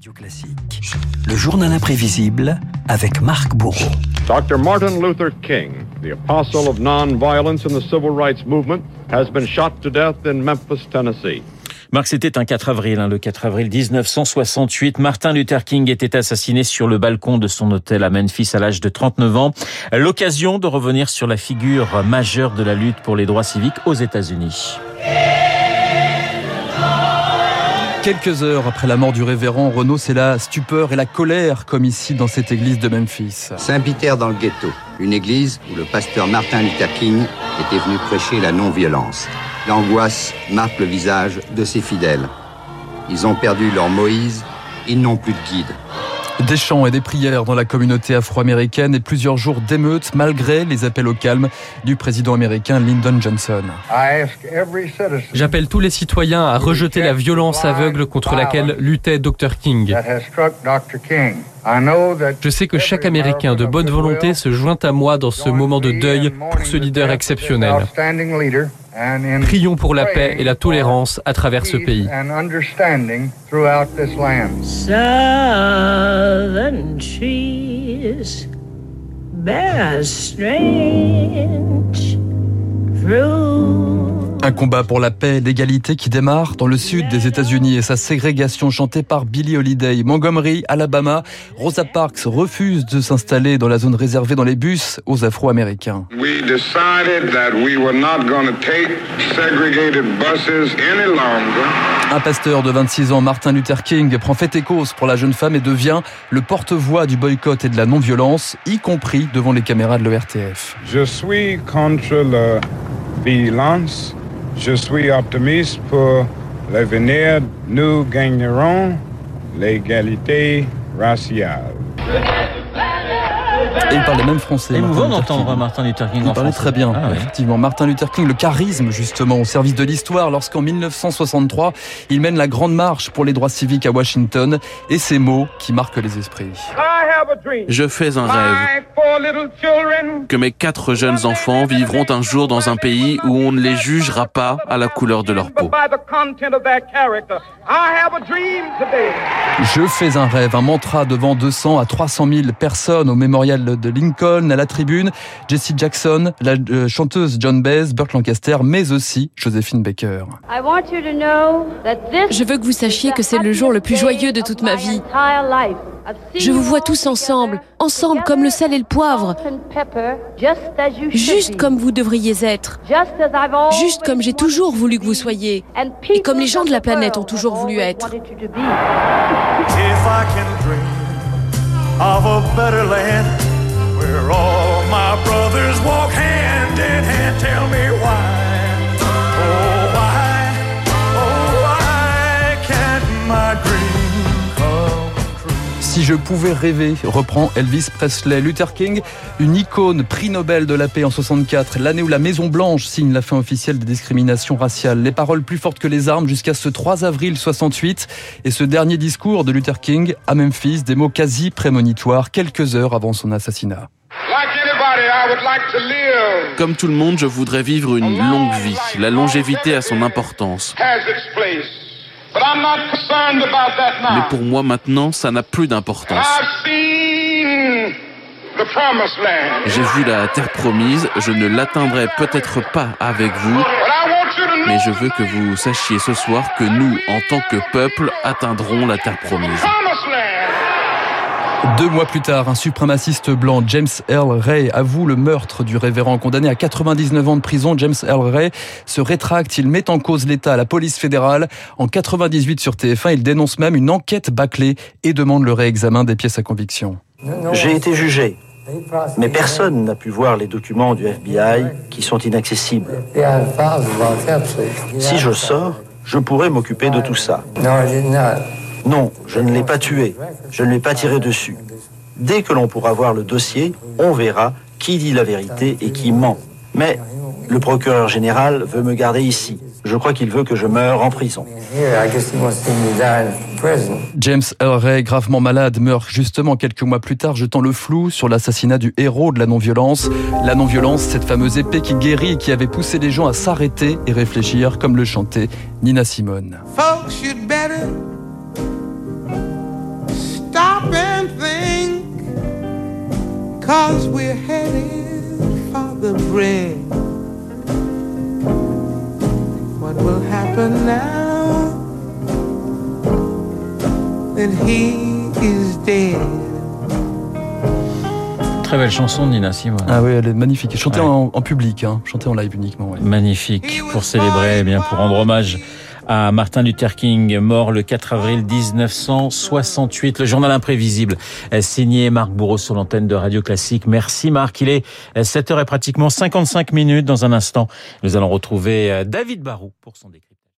Radio Classique. Le journal imprévisible avec Marc Bourreau. Dr. Martin Luther King, the apostle of nonviolence in the civil rights movement, has been shot to death in Memphis, Tennessee. Marc, c'était un 4 avril, hein, le 4 avril 1968. Martin Luther King était assassiné sur le balcon de son hôtel à Memphis à l'âge de 39 ans. L'occasion de revenir sur la figure majeure de la lutte pour les droits civiques aux États-Unis. Quelques heures après la mort du révérend Renaud, c'est la stupeur et la colère, comme ici dans cette église de Memphis. Saint-Peter dans le ghetto, une église où le pasteur Martin Luther King était venu prêcher la non-violence. L'angoisse marque le visage de ses fidèles. Ils ont perdu leur Moïse, ils n'ont plus de guide. Des chants et des prières dans la communauté afro-américaine et plusieurs jours d'émeutes malgré les appels au calme du président américain Lyndon Johnson. J'appelle tous les citoyens à rejeter la violence aveugle contre laquelle luttait Dr King. Je sais que chaque Américain de bonne volonté se joint à moi dans ce moment de deuil pour ce leader exceptionnel. Prions pour la paix et la tolérance à travers ce pays. Southern trees bear strange fruit. Un combat pour la paix et l'égalité qui démarre dans le sud des États-Unis et sa ségrégation chantée par Billie Holiday. Montgomery, Alabama, Rosa Parks refuse de s'installer dans la zone réservée dans les bus aux Afro-Américains. Un pasteur de 26 ans, Martin Luther King, prend fait et cause pour la jeune femme et devient le porte-voix du boycott et de la non-violence, y compris devant les caméras de l'ORTF. Je suis contre la violence je suis optimiste pour l'avenir. Nous gagnerons l'égalité raciale. Et il parlait même français. Nouveau d'entendre Martin Luther King Il en parlait français. très bien, Ah ouais. effectivement. Martin Luther King, le charisme justement au service de l'histoire, lorsqu'en 1963, il mène la grande marche pour les droits civiques à Washington, et ces mots qui marquent les esprits. Je fais un rêve que mes quatre jeunes enfants vivront un jour dans un pays où on ne les jugera pas à la couleur de leur peau. Je fais un rêve, un mantra devant 200 à 300 000 personnes au mémorial de Lincoln, à la tribune, Jessie Jackson, la euh, chanteuse John Baez, Burt Lancaster, mais aussi Josephine Baker. Je veux que vous sachiez que c'est le jour le plus joyeux de toute ma vie. Je vous vois tous ensemble, ensemble comme le sel et le poivre, juste comme vous devriez être, juste comme j'ai toujours voulu que vous soyez, et comme les gens de la planète ont toujours voulu être. Si je pouvais rêver, reprend Elvis Presley. Luther King, une icône, prix Nobel de la paix en 64, l'année où la Maison Blanche signe la fin officielle des discriminations raciales. Les paroles plus fortes que les armes jusqu'à ce 3 avril 68 et ce dernier discours de Luther King à Memphis, des mots quasi prémonitoires quelques heures avant son assassinat. Comme tout le monde, je voudrais vivre une longue vie. La longévité a son importance. Mais pour moi maintenant, ça n'a plus d'importance. J'ai vu la terre promise, je ne l'atteindrai peut-être pas avec vous, mais je veux que vous sachiez ce soir que nous, en tant que peuple, atteindrons la terre promise. Deux mois plus tard, un suprémaciste blanc, James Earl Ray, avoue le meurtre du révérend condamné à 99 ans de prison. James Earl Ray se rétracte, il met en cause l'État, la police fédérale. En 98 sur TF1, il dénonce même une enquête bâclée et demande le réexamen des pièces à conviction. J'ai été jugé, mais personne n'a pu voir les documents du FBI qui sont inaccessibles. Si je sors, je pourrais m'occuper de tout ça. Non, je ne l'ai pas tué. Je ne l'ai pas tiré dessus. Dès que l'on pourra voir le dossier, on verra qui dit la vérité et qui ment. Mais le procureur général veut me garder ici. Je crois qu'il veut que je meure en prison. James Earl Ray, gravement malade, meurt justement quelques mois plus tard, jetant le flou sur l'assassinat du héros de la non-violence. La non-violence, cette fameuse épée qui guérit et qui avait poussé les gens à s'arrêter et réfléchir, comme le chantait Nina Simone. Folks, What will happen now? That he is dead? Très belle chanson de Nina Simone. Ah oui, elle est magnifique. Chantée Ouais. en, en public, hein. chantée en live uniquement. ouais. Magnifique pour célébrer, eh bien pour rendre hommage à Martin Luther King, mort le 4 avril 1968. Le journal imprévisible, euh, signé Marc Bourreau sur l'antenne de Radio Classique. Merci Marc. Il est 7h et pratiquement 55 minutes. Dans un instant, nous allons retrouver euh, David Barou pour son décryptage.